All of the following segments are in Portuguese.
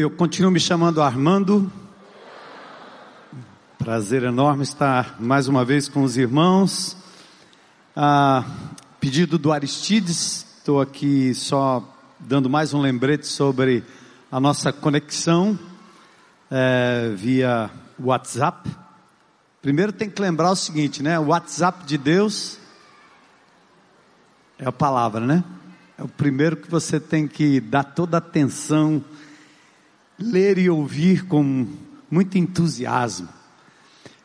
Eu continuo me chamando Armando. Prazer enorme estar mais uma vez com os irmãos. Pedido do Aristides, estou aqui só dando mais um lembrete sobre a nossa conexão é, via WhatsApp. Primeiro tem que lembrar o seguinte, né? O WhatsApp de Deus é a palavra, né? É o primeiro que você tem que dar toda a atenção ler e ouvir com muito entusiasmo.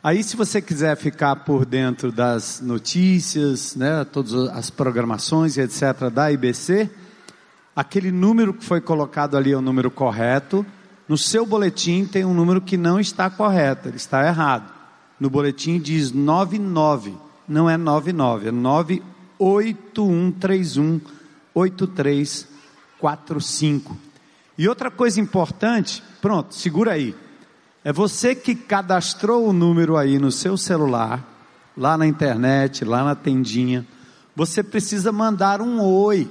Aí, se você quiser ficar por dentro das notícias, né, todas as programações etc. da IBC, aquele número que foi colocado ali é o número correto. No seu boletim tem um número que não está correto, ele está errado. No boletim diz 99, não é 99, é 98131 8345. E outra coisa importante, pronto, segura aí. É você que cadastrou o número aí no seu celular, lá na internet, lá na tendinha. Você precisa mandar um oi.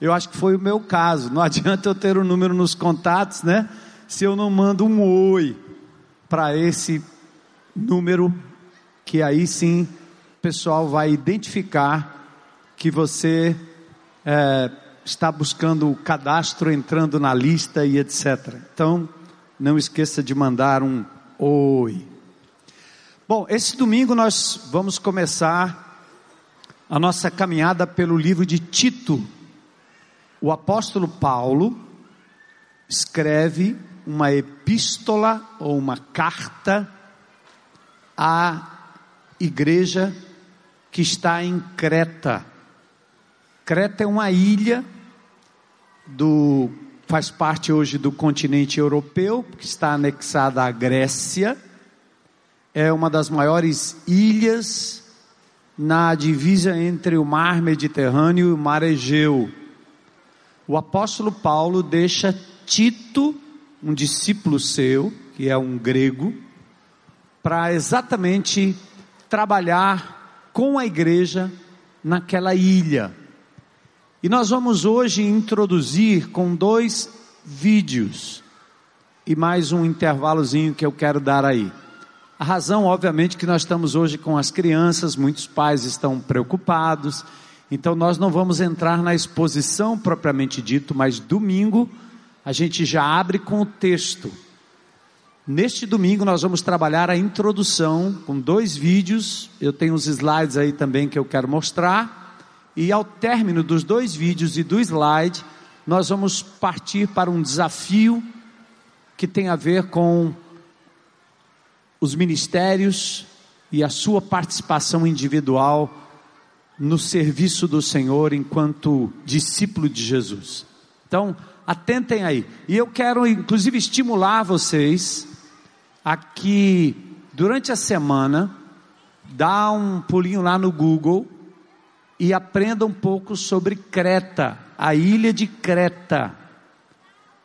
Eu acho que foi o meu caso. Não adianta eu ter o um número nos contatos, né? Se eu não mando um oi para esse número, que aí sim o pessoal vai identificar que você é, está buscando o cadastro, entrando na lista e etc. Então, não esqueça de mandar um oi. Bom, esse domingo nós vamos começar a nossa caminhada pelo livro de Tito. O apóstolo Paulo escreve uma epístola ou uma carta à igreja que está em Creta. Creta é uma ilha do faz parte hoje do continente europeu, que está anexada à Grécia. É uma das maiores ilhas na divisa entre o mar Mediterrâneo e o mar Egeu. O apóstolo Paulo deixa Tito, um discípulo seu, que é um grego, para exatamente trabalhar com a igreja naquela ilha. E nós vamos hoje introduzir com dois vídeos e mais um intervalozinho que eu quero dar aí. A razão, obviamente, que nós estamos hoje com as crianças, muitos pais estão preocupados, então nós não vamos entrar na exposição propriamente dito, mas domingo a gente já abre com o texto. Neste domingo nós vamos trabalhar a introdução com dois vídeos, eu tenho os slides aí também que eu quero mostrar e ao término dos dois vídeos e do slide, nós vamos partir para um desafio que tem a ver com os ministérios e a sua participação individual no serviço do Senhor enquanto discípulo de Jesus. Então, atentem aí. E eu quero inclusive estimular vocês a que durante a semana dá um pulinho lá no Google e aprenda um pouco sobre Creta, a ilha de Creta,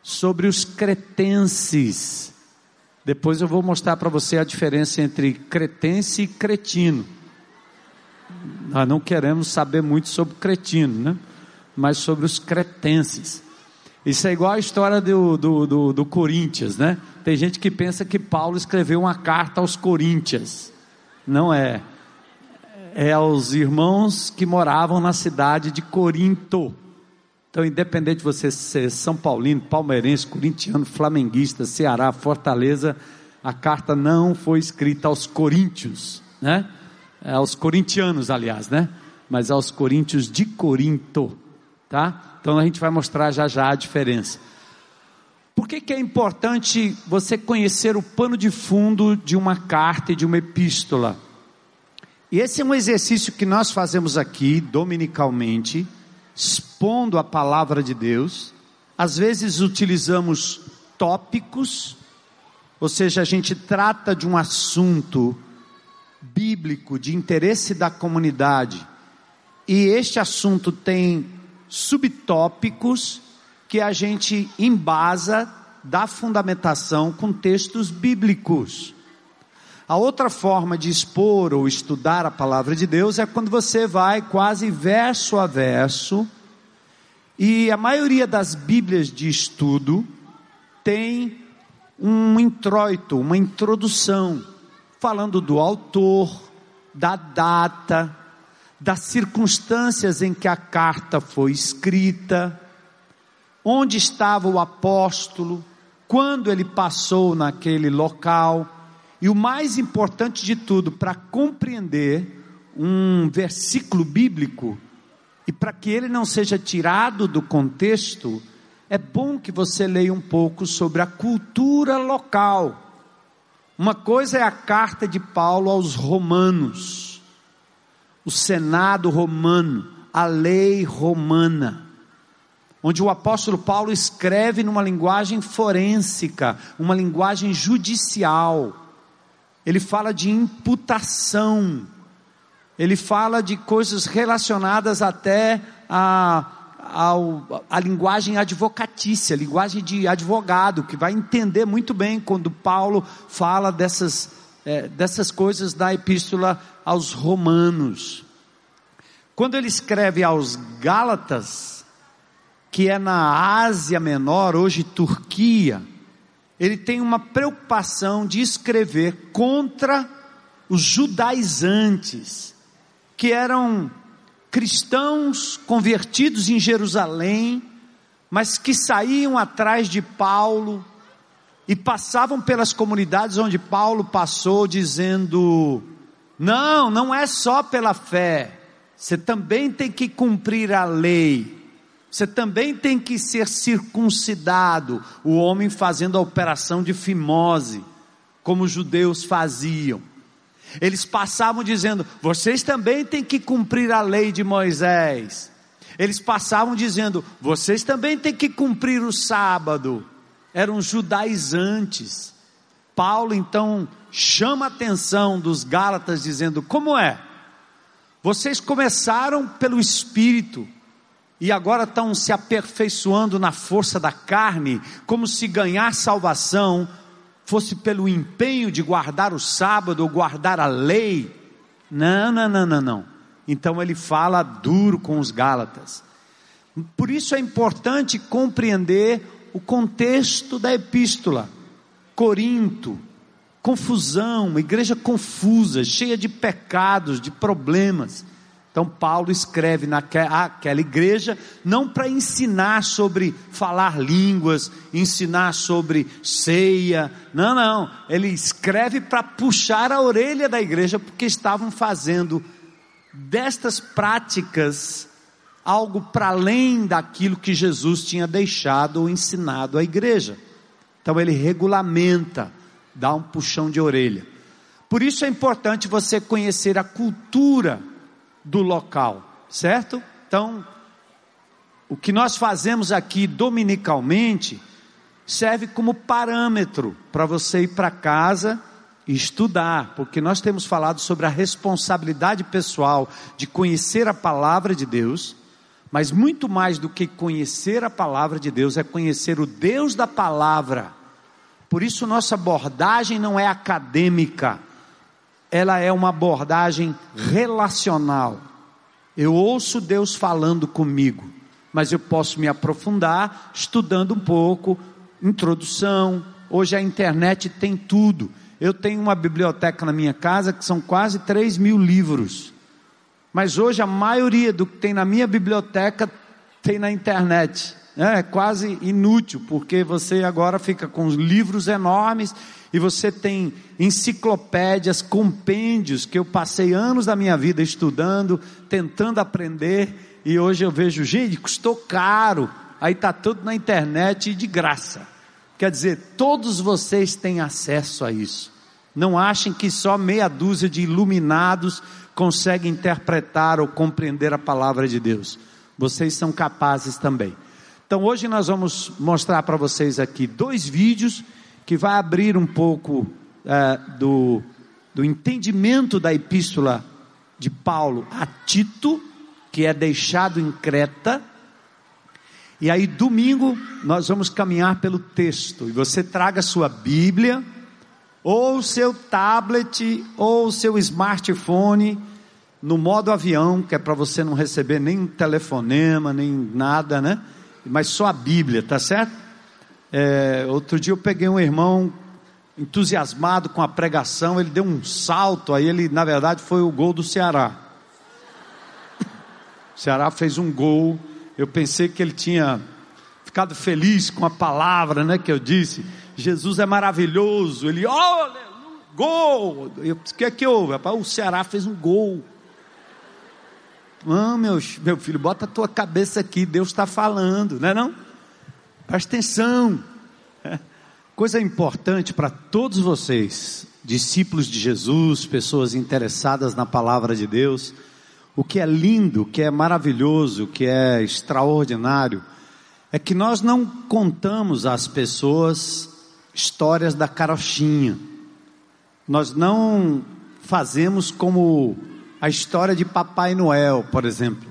sobre os cretenses. Depois eu vou mostrar para você a diferença entre cretense e cretino. Nós não queremos saber muito sobre cretino, né? Mas sobre os cretenses. Isso é igual a história do, do, do, do Coríntios, né? Tem gente que pensa que Paulo escreveu uma carta aos Coríntios. Não é é aos irmãos que moravam na cidade de Corinto. Então, independente de você ser São Paulino, palmeirense, corintiano, flamenguista, Ceará, Fortaleza, a carta não foi escrita aos coríntios, né? É aos corintianos, aliás, né? Mas aos coríntios de Corinto, tá? Então a gente vai mostrar já já a diferença. Por que, que é importante você conhecer o pano de fundo de uma carta e de uma epístola? E esse é um exercício que nós fazemos aqui, dominicalmente, expondo a palavra de Deus. Às vezes utilizamos tópicos, ou seja, a gente trata de um assunto bíblico de interesse da comunidade, e este assunto tem subtópicos que a gente embasa da fundamentação com textos bíblicos. A outra forma de expor ou estudar a palavra de Deus é quando você vai quase verso a verso, e a maioria das Bíblias de estudo tem um introito, uma introdução, falando do autor, da data, das circunstâncias em que a carta foi escrita, onde estava o apóstolo, quando ele passou naquele local, e o mais importante de tudo, para compreender um versículo bíblico, e para que ele não seja tirado do contexto, é bom que você leia um pouco sobre a cultura local. Uma coisa é a carta de Paulo aos Romanos, o Senado romano, a lei romana, onde o apóstolo Paulo escreve numa linguagem forênsica, uma linguagem judicial. Ele fala de imputação, ele fala de coisas relacionadas até a a linguagem advocatícia, linguagem de advogado, que vai entender muito bem quando Paulo fala dessas, é, dessas coisas da epístola aos Romanos. Quando ele escreve aos Gálatas, que é na Ásia Menor, hoje Turquia, ele tem uma preocupação de escrever contra os judaizantes, que eram cristãos convertidos em Jerusalém, mas que saíam atrás de Paulo e passavam pelas comunidades onde Paulo passou, dizendo: não, não é só pela fé, você também tem que cumprir a lei. Você também tem que ser circuncidado, o homem fazendo a operação de fimose, como os judeus faziam. Eles passavam dizendo: vocês também têm que cumprir a lei de Moisés. Eles passavam dizendo: vocês também têm que cumprir o sábado. Eram judaizantes. Paulo então chama a atenção dos Gálatas, dizendo: como é? Vocês começaram pelo Espírito e agora estão se aperfeiçoando na força da carne, como se ganhar salvação fosse pelo empenho de guardar o sábado ou guardar a lei. Não, não, não, não, não. Então ele fala duro com os Gálatas. Por isso é importante compreender o contexto da epístola. Corinto, confusão, igreja confusa, cheia de pecados, de problemas. Então, Paulo escreve naquela igreja, não para ensinar sobre falar línguas, ensinar sobre ceia, não, não, ele escreve para puxar a orelha da igreja, porque estavam fazendo destas práticas algo para além daquilo que Jesus tinha deixado ou ensinado à igreja. Então, ele regulamenta, dá um puxão de orelha. Por isso é importante você conhecer a cultura do local, certo? Então, o que nós fazemos aqui dominicalmente serve como parâmetro para você ir para casa e estudar, porque nós temos falado sobre a responsabilidade pessoal de conhecer a palavra de Deus, mas muito mais do que conhecer a palavra de Deus é conhecer o Deus da palavra. Por isso nossa abordagem não é acadêmica, ela é uma abordagem relacional. Eu ouço Deus falando comigo, mas eu posso me aprofundar estudando um pouco, introdução. Hoje a internet tem tudo. Eu tenho uma biblioteca na minha casa que são quase 3 mil livros. Mas hoje a maioria do que tem na minha biblioteca tem na internet. É quase inútil, porque você agora fica com livros enormes e você tem enciclopédias, compêndios que eu passei anos da minha vida estudando, tentando aprender, e hoje eu vejo, gente, custou caro, aí está tudo na internet e de graça. Quer dizer, todos vocês têm acesso a isso. Não achem que só meia dúzia de iluminados conseguem interpretar ou compreender a palavra de Deus. Vocês são capazes também. Então hoje nós vamos mostrar para vocês aqui dois vídeos que vai abrir um pouco é, do, do entendimento da epístola de Paulo a Tito, que é deixado em Creta. E aí domingo nós vamos caminhar pelo texto. E você traga sua Bíblia, ou seu tablet, ou seu smartphone, no modo avião, que é para você não receber nem telefonema, nem nada, né? Mas só a Bíblia, tá certo? É, outro dia eu peguei um irmão entusiasmado com a pregação, ele deu um salto, aí ele, na verdade, foi o gol do Ceará. O Ceará fez um gol, eu pensei que ele tinha ficado feliz com a palavra, né, que eu disse. Jesus é maravilhoso. Ele, olha, gol. Eu, o que é que houve? O Ceará fez um gol. Ah, meu, meu filho, bota a tua cabeça aqui, Deus está falando, não é não? Presta atenção. Coisa importante para todos vocês, discípulos de Jesus, pessoas interessadas na palavra de Deus, o que é lindo, o que é maravilhoso, o que é extraordinário, é que nós não contamos às pessoas histórias da carochinha. Nós não fazemos como a história de Papai Noel, por exemplo.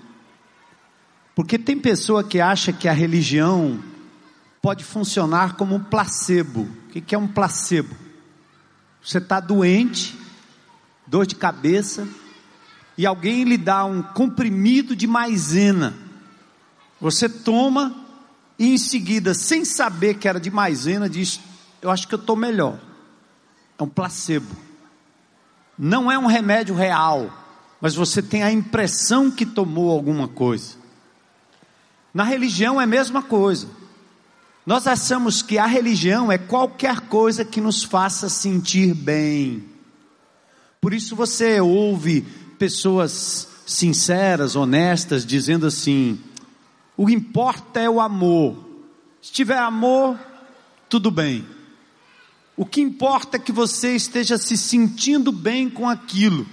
Porque tem pessoa que acha que a religião pode funcionar como um placebo. O que é um placebo? Você está doente, dor de cabeça, e alguém lhe dá um comprimido de maisena. Você toma e em seguida, sem saber que era de maisena, diz: Eu acho que eu estou melhor. É um placebo. Não é um remédio real, mas você tem a impressão que tomou alguma coisa. Na religião é a mesma coisa. Nós achamos que a religião é qualquer coisa que nos faça sentir bem. Por isso você ouve pessoas sinceras, honestas, dizendo assim: o que importa é o amor. Se tiver amor, tudo bem. O que importa é que você esteja se sentindo bem com aquilo.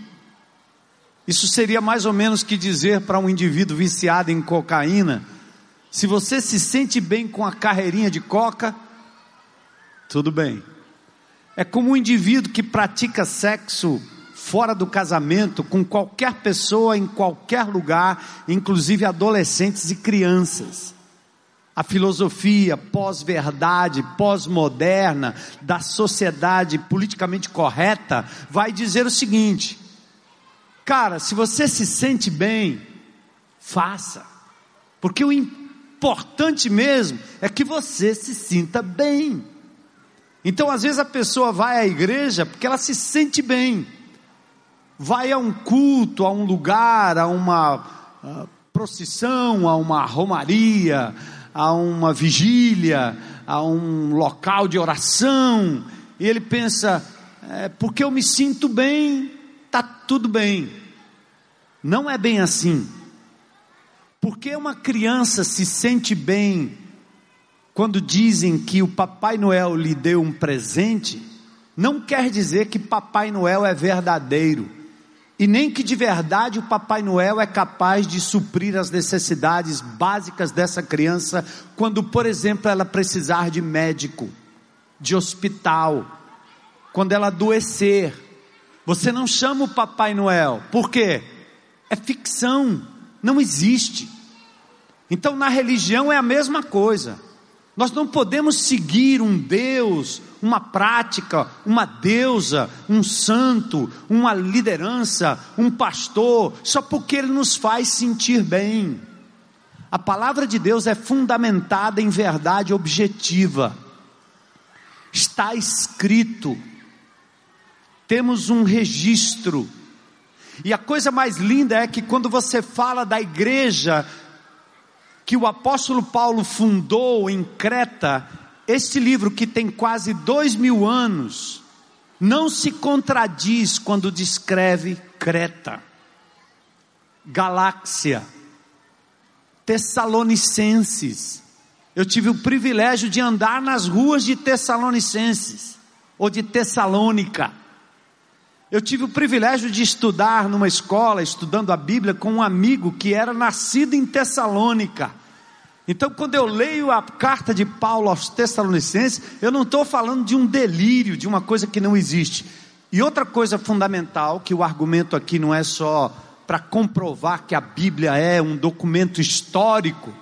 Isso seria mais ou menos que dizer para um indivíduo viciado em cocaína: se você se sente bem com a carreirinha de coca, tudo bem. É como um indivíduo que pratica sexo fora do casamento com qualquer pessoa em qualquer lugar, inclusive adolescentes e crianças. A filosofia pós-verdade, pós-moderna da sociedade politicamente correta vai dizer o seguinte: cara, se você se sente bem, faça, porque o importante mesmo é que você se sinta bem. Então, às vezes, a pessoa vai à igreja porque ela se sente bem. Vai a um culto, a um lugar, a uma procissão, a uma romaria, a uma vigília, a um local de oração, e ele pensa: é, porque eu me sinto bem, tudo bem. Não é bem assim. Porque uma criança se sente bem quando dizem que o Papai Noel lhe deu um presente, não quer dizer que Papai Noel é verdadeiro e nem que de verdade o Papai Noel é capaz de suprir as necessidades básicas dessa criança quando, por exemplo, ela precisar de médico, de hospital, quando ela adoecer. Você não chama o Papai Noel, por quê? É ficção, não existe. Então na religião é a mesma coisa. Nós não podemos seguir um Deus, uma prática, uma deusa, um santo, uma liderança, um pastor, só porque ele nos faz sentir bem. A palavra de Deus é fundamentada em verdade objetiva. Está escrito. Temos um registro. E a coisa mais linda é que quando você fala da igreja que o apóstolo Paulo fundou em Creta, este livro que tem quase dois mil anos, não se contradiz quando descreve Creta, Galáxia, Tessalonicenses. Eu tive o privilégio de andar nas ruas de Tessalonicenses, ou de Tessalônica. Eu tive o privilégio de estudar numa escola, estudando a Bíblia, com um amigo que era nascido em Tessalônica. Então, quando eu leio a carta de Paulo aos Tessalonicenses, eu não estou falando de um delírio, de uma coisa que não existe. E outra coisa fundamental, que o argumento aqui não é só para comprovar que a Bíblia é um documento histórico,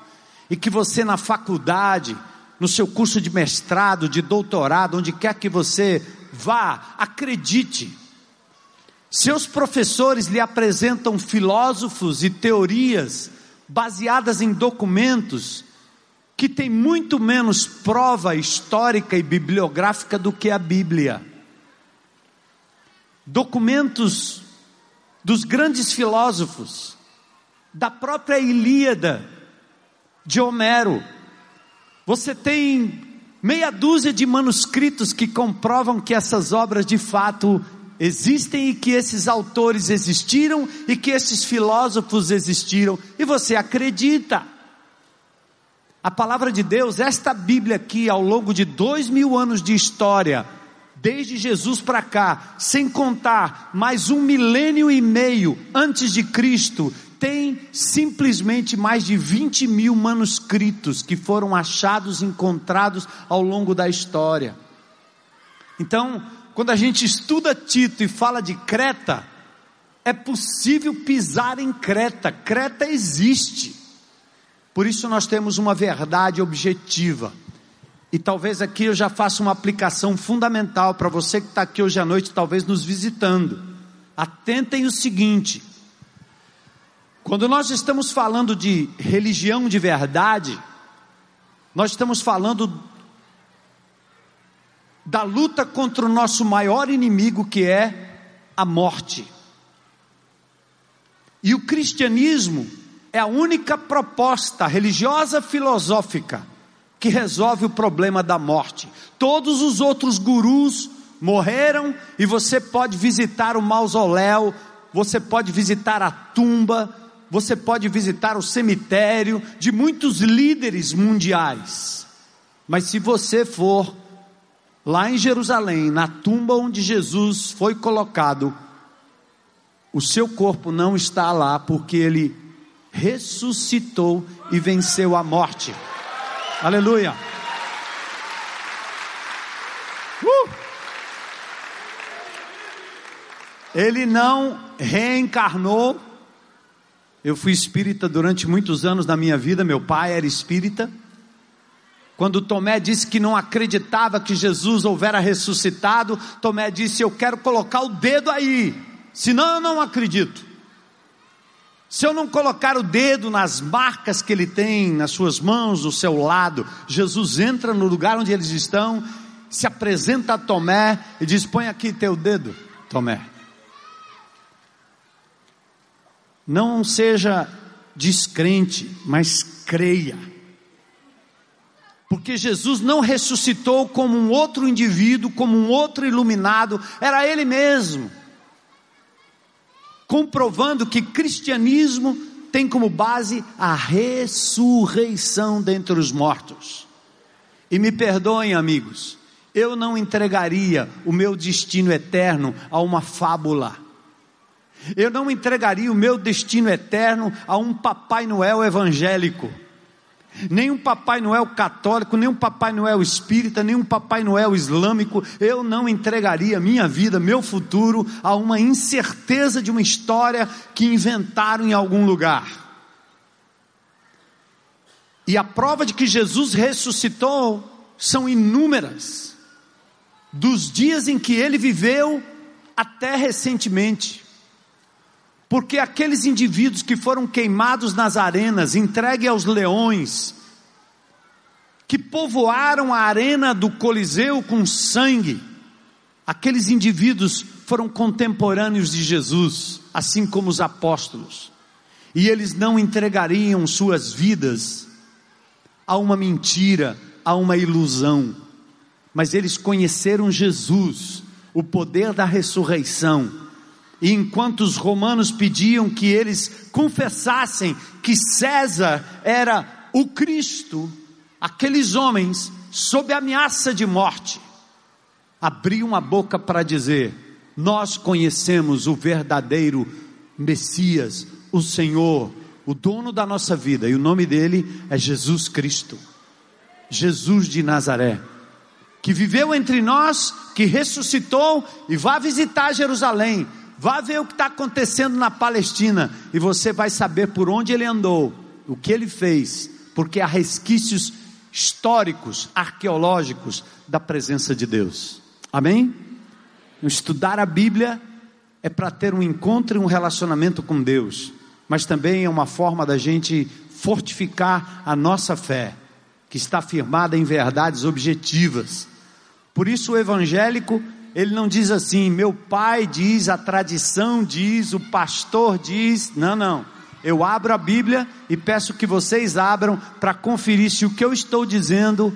e que você na faculdade, no seu curso de mestrado, de doutorado, onde quer que você vá, acredite seus professores lhe apresentam filósofos e teorias baseadas em documentos que tem muito menos prova histórica e bibliográfica do que a Bíblia. Documentos dos grandes filósofos, da própria Ilíada de Homero. Você tem meia dúzia de manuscritos que comprovam que essas obras de fato existem e que esses autores existiram e que esses filósofos existiram, e você acredita. A palavra de Deus, esta Bíblia aqui, ao longo de dois mil anos de história, desde Jesus para cá, sem contar mais um milênio e meio antes de Cristo, tem simplesmente mais de 20 mil manuscritos que foram achados, encontrados ao longo da história. Então, quando a gente estuda Tito e fala de Creta, é possível pisar em Creta, Creta existe. Por isso nós temos uma verdade objetiva. E talvez aqui eu já faça uma aplicação fundamental para você que está aqui hoje à noite, talvez nos visitando. Atentem o seguinte: quando nós estamos falando de religião de verdade, nós estamos falando da luta contra o nosso maior inimigo, que é a morte. E o cristianismo é a única proposta religiosa filosófica que resolve o problema da morte. Todos os outros gurus morreram e você pode visitar o mausoléu, você pode visitar a tumba, você pode visitar o cemitério de muitos líderes mundiais. Mas se você for lá em Jerusalém, na tumba onde Jesus foi colocado, o seu corpo não está lá porque ele ressuscitou e venceu a morte. Aleluia. Uh! Ele não reencarnou. Eu fui espírita durante muitos anos da minha vida, meu pai era espírita. Quando Tomé disse que não acreditava que Jesus houvera ressuscitado, Tomé disse: Eu quero colocar o dedo aí, senão eu não acredito. Se eu não colocar o dedo nas marcas que ele tem nas suas mãos, do seu lado, Jesus entra no lugar onde eles estão, se apresenta a Tomé e diz: Põe aqui teu dedo, Tomé. Não seja descrente, mas creia porque Jesus não ressuscitou como um outro indivíduo, como um outro iluminado, era Ele mesmo. Comprovando que cristianismo tem como base a ressurreição dentre os mortos. E me perdoem, amigos, eu não entregaria o meu destino eterno a uma fábula. Eu não entregaria o meu destino eterno a um Papai Noel evangélico nem um Papai Noel católico, nem um Papai Noel espírita, nem um Papai Noel islâmico, eu não entregaria minha vida, meu futuro, a uma incerteza de uma história que inventaram em algum lugar. E a prova de que Jesus ressuscitou são inúmeras, dos dias em que ele viveu até recentemente. Porque aqueles indivíduos que foram queimados nas arenas, entregues aos leões, que povoaram a arena do Coliseu com sangue, aqueles indivíduos foram contemporâneos de Jesus, assim como os apóstolos, e eles não entregariam suas vidas a uma mentira, a uma ilusão, mas eles conheceram Jesus, o poder da ressurreição e enquanto os romanos pediam que eles confessassem que César era o Cristo, aqueles homens, sob ameaça de morte, abriam a boca para dizer: Nós conhecemos o verdadeiro Messias, o Senhor, o dono da nossa vida, e o nome dele é Jesus Cristo, Jesus de Nazaré, que viveu entre nós, que ressuscitou e vai visitar Jerusalém Vá ver o que está acontecendo na Palestina e você vai saber por onde ele andou, o que ele fez, porque há resquícios históricos, arqueológicos da presença de Deus. Amém? Estudar a Bíblia é para ter um encontro e um relacionamento com Deus, mas também é uma forma da gente fortificar a nossa fé, que que está firmada em verdades objetivas. Por isso o evangélico, ele não diz assim, meu pai diz, a tradição diz, o pastor diz, não, não. Eu abro a Bíblia e peço que vocês abram para conferir se o que eu estou dizendo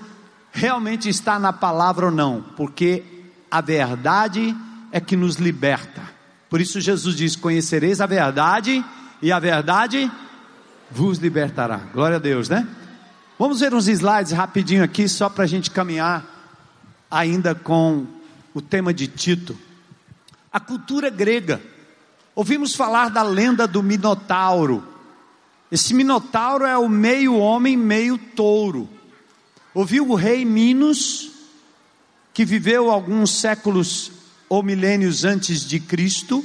realmente está na palavra ou não, porque a verdade é que nos liberta. Por isso Jesus diz: Conhecereis a verdade, e a verdade vos libertará. Glória a Deus, né? Vamos ver uns slides rapidinho aqui, só para a gente caminhar ainda com o tema de Tito. A cultura grega. Ouvimos falar da lenda do Minotauro. Esse Minotauro é o meio homem, meio touro. Ouviu o rei Minos, que viveu alguns séculos ou milênios antes de Cristo,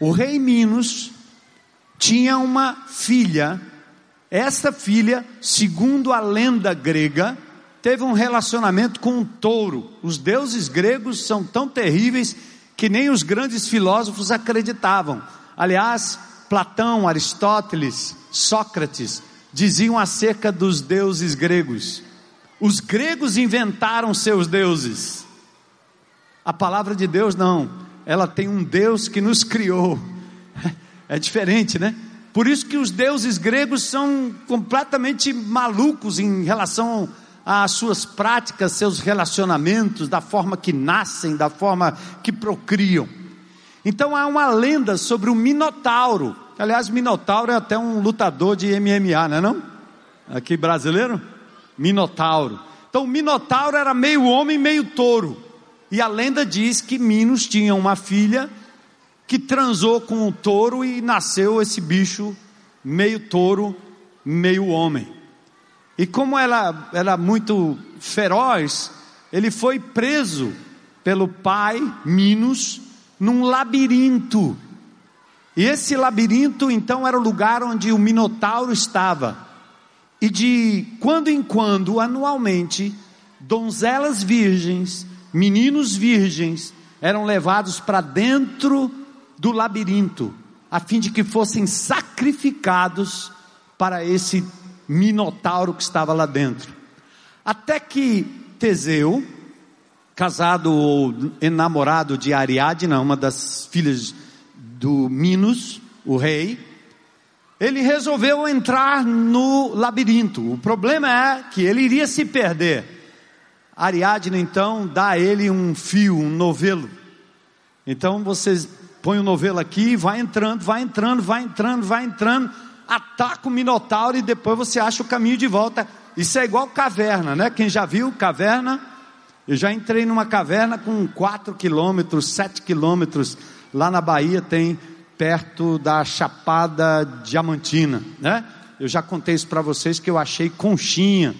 o rei Minos tinha uma filha. Essa filha, segundo a lenda grega, teve um relacionamento com um touro. Os deuses gregos são tão terríveis que nem os grandes filósofos acreditavam. Aliás, Platão, Aristóteles, Sócrates diziam acerca dos deuses gregos. Os gregos inventaram seus deuses. A palavra de Deus não, ela tem um Deus que nos criou. É diferente, né? Por isso que os deuses gregos são completamente malucos em relação às suas práticas, seus relacionamentos, da forma que nascem, da forma que procriam. Então há uma lenda sobre o Minotauro. Aliás, Minotauro é até um lutador de MMA, não é não? Aqui brasileiro? Minotauro. Então o Minotauro era meio homem, meio touro. E a lenda diz que Minos tinha uma filha que transou com um touro e nasceu esse bicho meio touro, meio homem. E como ela era muito feroz, ele foi preso pelo pai Minos num labirinto. E esse labirinto então era o lugar onde o Minotauro estava. E de quando em quando, anualmente, donzelas virgens meninos virgens eram levados para dentro do labirinto, a fim de que fossem sacrificados para esse minotauro que estava lá dentro. Até que Teseu, casado ou enamorado de Ariadna, uma das filhas do Minos, o rei, ele resolveu entrar no labirinto. O problema é que ele iria se perder. Ariadne então dá a ele um fio, um novelo. Então vocês põem o novelo aqui, vai entrando, vai entrando, vai entrando, vai entrando, ataca o Minotauro e depois você acha o caminho de volta. Isso é igual caverna, né? Quem já viu caverna? Eu já entrei numa caverna com 4 quilômetros, 7 quilômetros, lá na Bahia tem perto da Chapada Diamantina, né? Eu já contei isso para vocês que eu achei conchinha.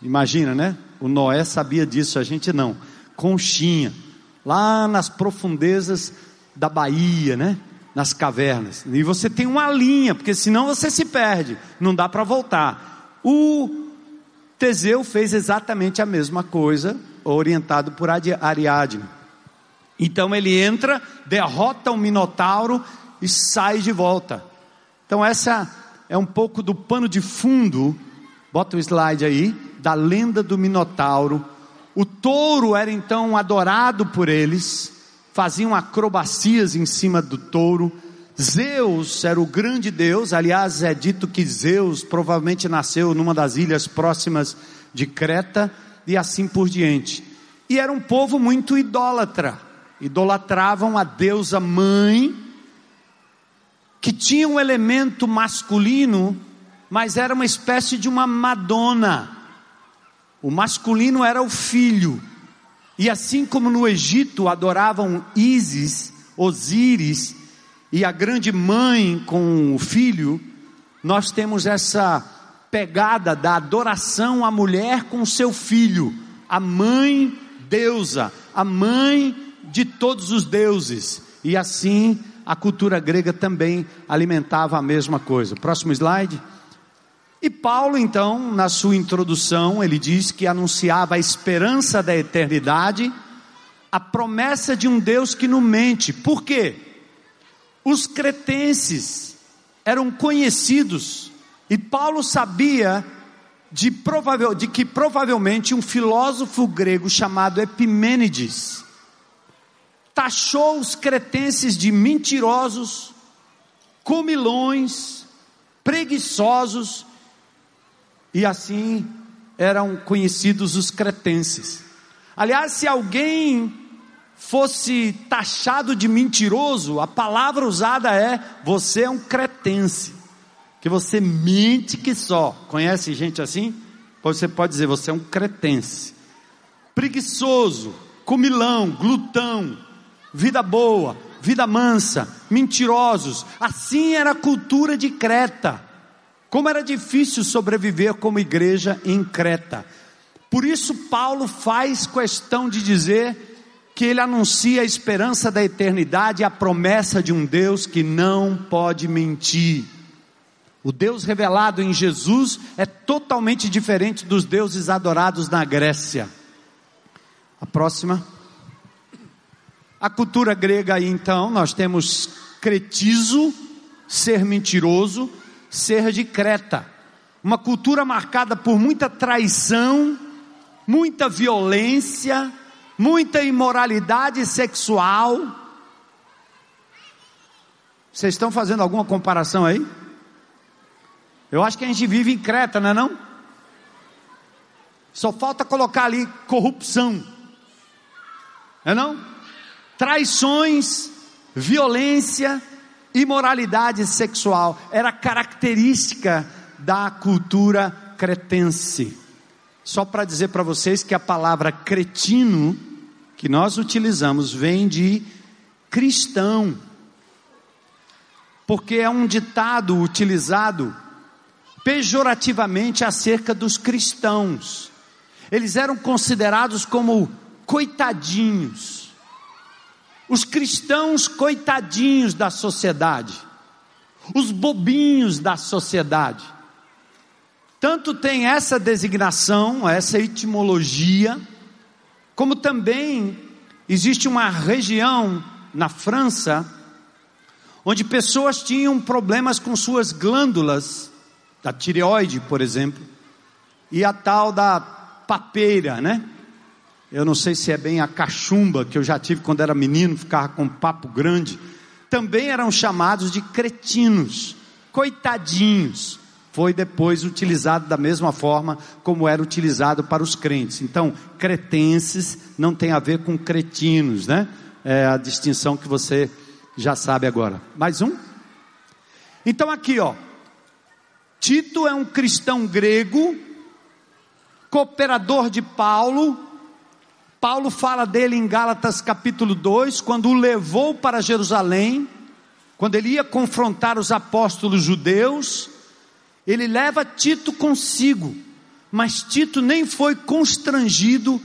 Imagina, né? O Noé sabia disso, a gente não. Conchinha, lá nas profundezas da Bahia, né? Nas cavernas. E você tem uma linha, porque senão você se perde, não dá para voltar. O Teseu fez exatamente a mesma coisa, orientado por Ariadne. Então ele entra, derrota o Minotauro e sai de volta. Então essa é um pouco do pano de fundo. Bota o slide aí da lenda do Minotauro. O touro era então adorado por eles, faziam acrobacias em cima do touro. Zeus era o grande deus, aliás, é dito que Zeus provavelmente nasceu numa das ilhas próximas de Creta e assim por diante. E era um povo muito idólatra, idolatravam a deusa mãe, que tinha um elemento masculino, mas era uma espécie de uma Madonna o masculino era o filho. E assim como no Egito adoravam Ísis, Osíris e a grande mãe com o filho, nós temos essa pegada da adoração à mulher com seu filho, a mãe deusa, a mãe de todos os deuses. E assim a cultura grega também alimentava a mesma coisa. Próximo slide. E Paulo, então, na sua introdução, ele diz que anunciava a esperança da eternidade, a promessa de um Deus que não mente. Por quê? Os cretenses eram conhecidos e Paulo sabia de, provável, de que provavelmente um filósofo grego chamado Epimênides taxou os cretenses de mentirosos, comilões, preguiçosos, e assim eram conhecidos os cretenses. Aliás, se alguém fosse taxado de mentiroso, a palavra usada é: você é um cretense, que você mente que só. Conhece gente assim? Você pode dizer: você é um cretense, preguiçoso, comilão, glutão, vida boa, vida mansa, mentirosos. Assim era a cultura de Creta. Como era difícil sobreviver como igreja em Creta. Por isso, Paulo faz questão de dizer que ele anuncia a esperança da eternidade e a promessa de um Deus que não pode mentir. O Deus revelado em Jesus é totalmente diferente dos deuses adorados na Grécia. A próxima. A cultura grega então, nós temos cretizo, ser mentiroso, ser de Creta. Uma cultura marcada por muita traição, muita violência, muita imoralidade sexual. Vocês estão fazendo alguma comparação aí? Eu acho que a gente vive em Creta, não é não? Só falta colocar ali corrupção. É não? Traições, violência, imoralidade sexual era característica da cultura cretense. Só para dizer para vocês que a palavra cretino que nós utilizamos vem de cristão, porque é um ditado utilizado pejorativamente acerca dos cristãos. Eles eram considerados como coitadinhos os cristãos coitadinhos da sociedade, os bobinhos da sociedade. Tanto tem essa designação, essa etimologia, como também existe uma região na França onde pessoas tinham problemas com suas glândulas, da tireoide, por exemplo, e a tal da papeira, né? Eu não sei se é bem a cachumba que eu já tive quando era menino, ficava com papo grande. Também eram chamados de cretinos, coitadinhos. Foi depois utilizado da mesma forma como era utilizado para os crentes. Então, cretenses não tem a ver com cretinos, né? É a distinção que você já sabe agora. Mais um? Então, aqui, ó. Tito é um cristão grego, cooperador de Paulo, Paulo fala dele em Gálatas capítulo 2, quando o levou para Jerusalém, quando ele ia confrontar os apóstolos judeus, ele leva Tito consigo, mas Tito nem foi constrangido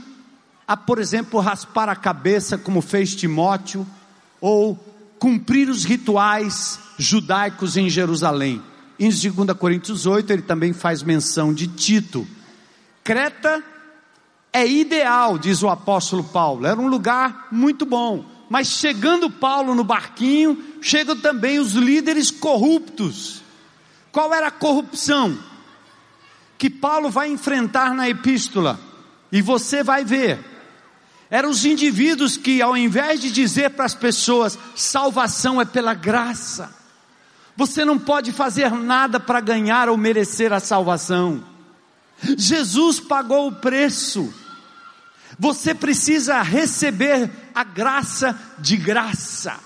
a, por exemplo, raspar a cabeça como fez Timóteo, ou cumprir os rituais judaicos em Jerusalém. Em 2 Coríntios 8, ele também faz menção de Tito. Creta é ideal, diz o apóstolo Paulo, era um lugar muito bom. Mas chegando Paulo no barquinho, chegam também os líderes corruptos. Qual era a corrupção que Paulo vai enfrentar na epístola? E você vai ver. Eram os indivíduos que, ao invés de dizer para as pessoas, salvação é pela graça, você não pode fazer nada para ganhar ou merecer a salvação. Jesus pagou o preço. Você precisa receber a graça de graça.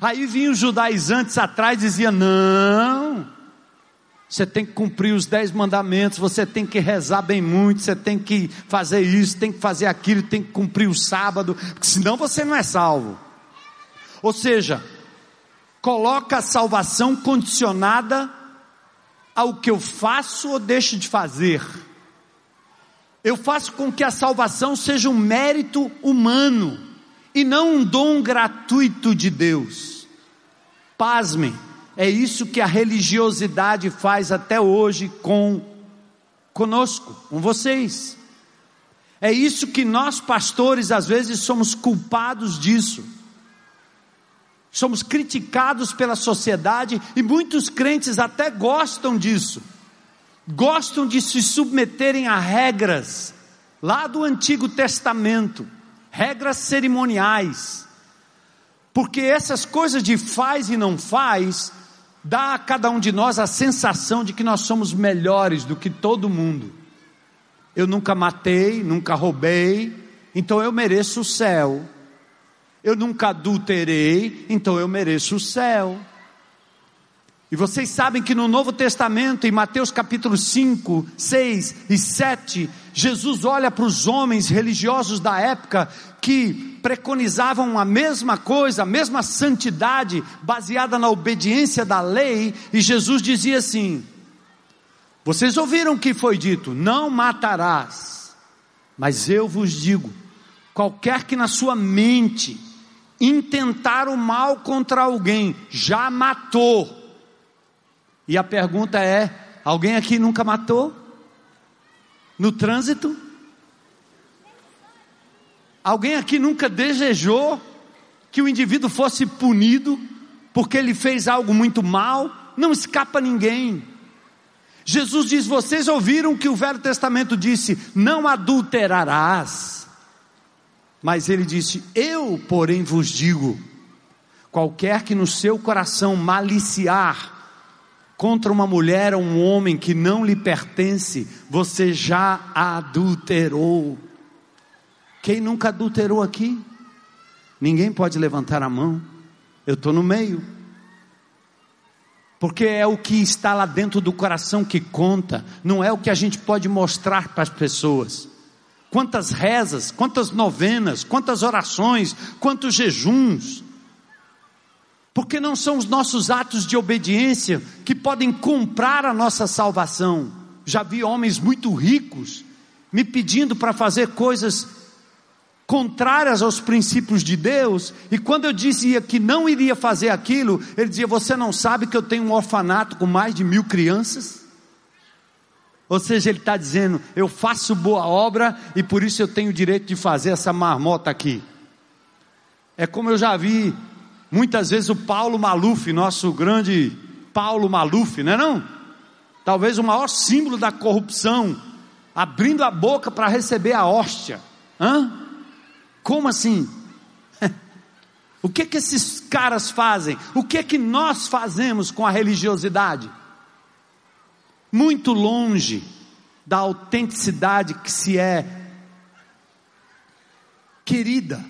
Aí vinham os judaizantes atrás e diziam: não, você tem que cumprir os dez mandamentos, você tem que rezar bem muito, você tem que fazer isso, tem que fazer aquilo, tem que cumprir o sábado, porque senão você não é salvo. Ou seja, coloca a salvação condicionada ao que eu faço ou deixo de fazer. Eu faço com que a salvação seja um mérito humano e não um dom gratuito de Deus. Pasmem, é isso que a religiosidade faz até hoje com conosco, com vocês. É isso que nós pastores às vezes somos culpados disso. Somos criticados pela sociedade e muitos crentes até gostam disso gostam de se submeterem a regras lá do Antigo Testamento, regras cerimoniais, porque essas coisas de faz e não faz dá a cada um de nós a sensação de que nós somos melhores do que todo mundo. Eu nunca matei, nunca roubei, então eu mereço o céu. Eu nunca adulterei, então eu mereço o céu. E vocês sabem que no Novo Testamento, em Mateus capítulo 5, 6 e 7, Jesus olha para os homens religiosos da época que preconizavam a mesma coisa, a mesma santidade, baseada na obediência da lei, e Jesus dizia assim: Vocês ouviram o que foi dito: Não matarás, mas eu vos digo: qualquer que na sua mente intentar o mal contra alguém, já matou e a pergunta é: alguém aqui nunca matou? No trânsito? Alguém aqui nunca desejou que o indivíduo fosse punido porque ele fez algo muito mal? Não escapa ninguém. Jesus diz: Vocês ouviram que o Velho Testamento disse: Não adulterarás. Mas ele disse: Eu, porém, vos digo: qualquer que no seu coração maliciar, contra uma mulher ou um homem que não lhe pertence, você já adulterou. Quem nunca adulterou aqui? Ninguém pode levantar a mão. Eu estou no meio. Porque é o que está lá dentro do coração que conta, não é o que a gente pode mostrar para as pessoas. Quantas rezas, quantas novenas, quantas orações, quantos jejuns, porque não são os nossos atos de obediência que podem comprar a nossa salvação. Já vi homens muito ricos me pedindo para fazer coisas contrárias aos princípios de Deus, e quando eu dizia que não iria fazer aquilo, ele dizia: Você não sabe que eu tenho um orfanato com mais de mil crianças? Ou seja, ele está dizendo: Eu faço boa obra e por isso eu tenho o direito de fazer essa marmota aqui. É como eu já vi Muitas vezes o Paulo Maluf, nosso grande Paulo Maluf, não é não? Talvez o maior símbolo da corrupção, abrindo a boca para receber a hóstia. Hã? Como assim? o que que esses caras fazem? O que que nós fazemos com a religiosidade? Muito longe da autenticidade que se é querida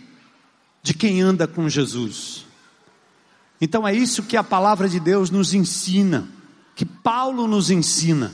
de quem anda com Jesus. Então é isso que a palavra de Deus nos ensina, que Paulo nos ensina.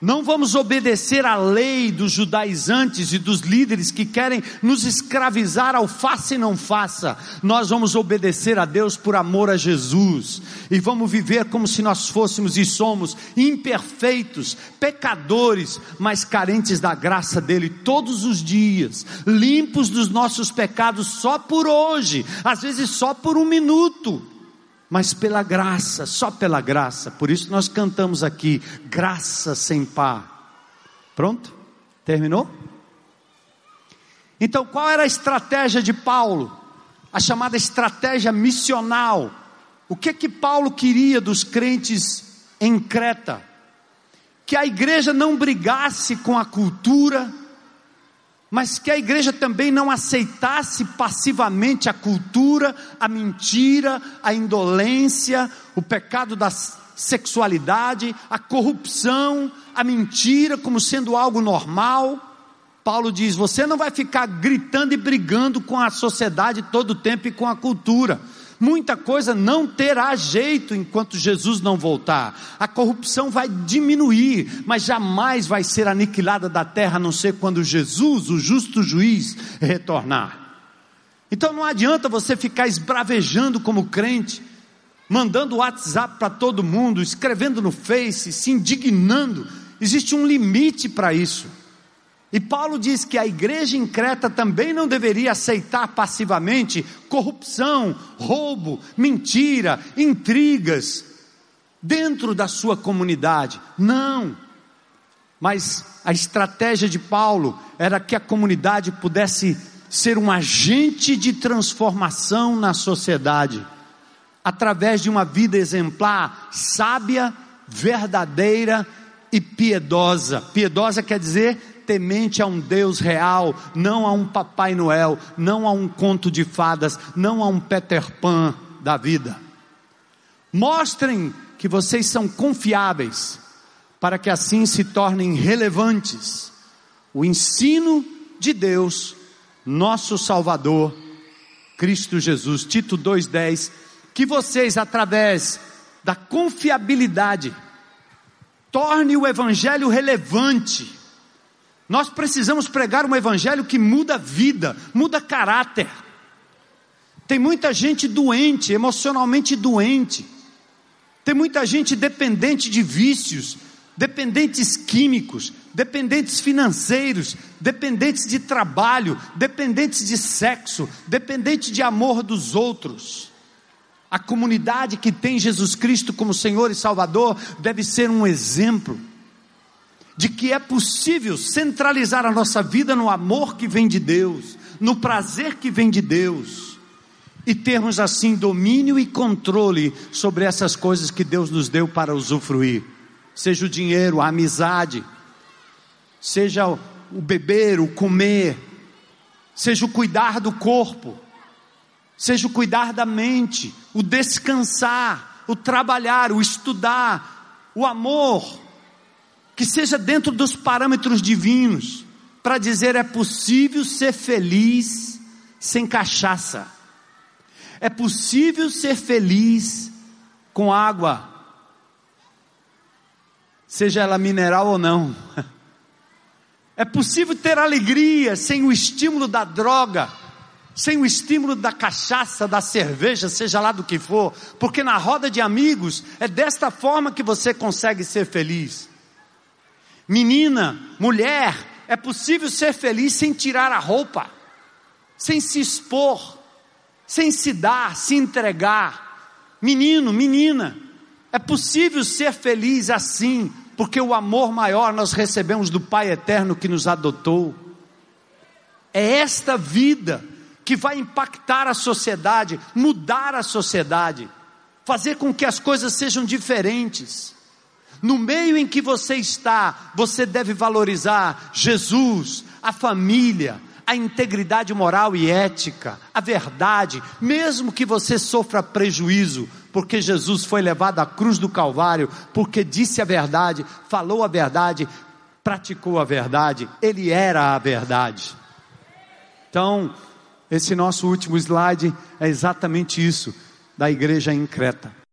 Não vamos obedecer à lei dos judaizantes e dos líderes que querem nos escravizar ao faça e não faça. Nós vamos obedecer a Deus por amor a Jesus e vamos viver como se nós fôssemos e somos imperfeitos, pecadores, mas carentes da graça dele todos os dias, limpos dos nossos pecados só por hoje, às vezes só por um minuto mas pela graça, só pela graça. Por isso nós cantamos aqui, graça sem par. Pronto? Terminou? Então, qual era a estratégia de Paulo? A chamada estratégia missional. O que que Paulo queria dos crentes em Creta? Que a igreja não brigasse com a cultura, mas que a igreja também não aceitasse passivamente a cultura, a mentira, a indolência, o pecado da sexualidade, a corrupção, a mentira como sendo algo normal. Paulo diz: você não vai ficar gritando e brigando com a sociedade todo o tempo e com a cultura. Muita coisa não terá jeito enquanto Jesus não voltar. A corrupção vai diminuir, mas jamais vai ser aniquilada da terra, a não ser quando Jesus, o justo juiz, retornar. Então não adianta você ficar esbravejando como crente, mandando WhatsApp para todo mundo, escrevendo no Face, se indignando. Existe um limite para isso. E Paulo diz que a igreja em Creta também não deveria aceitar passivamente corrupção, roubo, mentira, intrigas dentro da sua comunidade. Não. Mas a estratégia de Paulo era que a comunidade pudesse ser um agente de transformação na sociedade, através de uma vida exemplar, sábia, verdadeira e piedosa. Piedosa quer dizer temente a um Deus real, não a um Papai Noel, não a um conto de fadas, não a um Peter Pan da vida. Mostrem que vocês são confiáveis, para que assim se tornem relevantes. O ensino de Deus, nosso Salvador, Cristo Jesus. Tito 2,10. Que vocês, através da confiabilidade, torne o Evangelho relevante. Nós precisamos pregar um Evangelho que muda vida, muda caráter. Tem muita gente doente, emocionalmente doente. Tem muita gente dependente de vícios, dependentes químicos, dependentes financeiros, dependentes de trabalho, dependentes de sexo, dependentes de amor dos outros. A comunidade que tem Jesus Cristo como Senhor e Salvador deve ser um exemplo de que é possível centralizar a nossa vida no amor que vem de Deus, no prazer que vem de Deus, e termos assim domínio e controle sobre essas coisas que Deus nos deu para usufruir. Seja o dinheiro, a amizade, seja o beber, o comer, seja o cuidar do corpo, seja o cuidar da mente, o descansar, o trabalhar, o estudar, o amor, que seja dentro dos parâmetros divinos, para dizer é possível ser feliz sem cachaça, é possível ser feliz com água, seja ela mineral ou não. É possível ter alegria sem o estímulo da droga, sem o estímulo da cachaça, da cerveja, seja lá do que for, porque na roda de amigos é desta forma que você consegue ser feliz. Menina, mulher, é possível ser feliz sem tirar a roupa, sem se expor, sem se dar, se entregar. Menino, menina, é possível ser feliz assim, porque o amor maior nós recebemos do Pai eterno que nos adotou. É esta vida que vai impactar a sociedade, mudar a sociedade, fazer com que as coisas sejam diferentes. No meio em que você está, você deve valorizar Jesus, a família, a integridade moral e ética, a verdade, mesmo que você sofra prejuízo, porque Jesus foi levado à cruz do Calvário, porque disse a verdade, falou a verdade, praticou a verdade, ele era a verdade. Então, esse nosso último slide é exatamente isso, da igreja em Creta.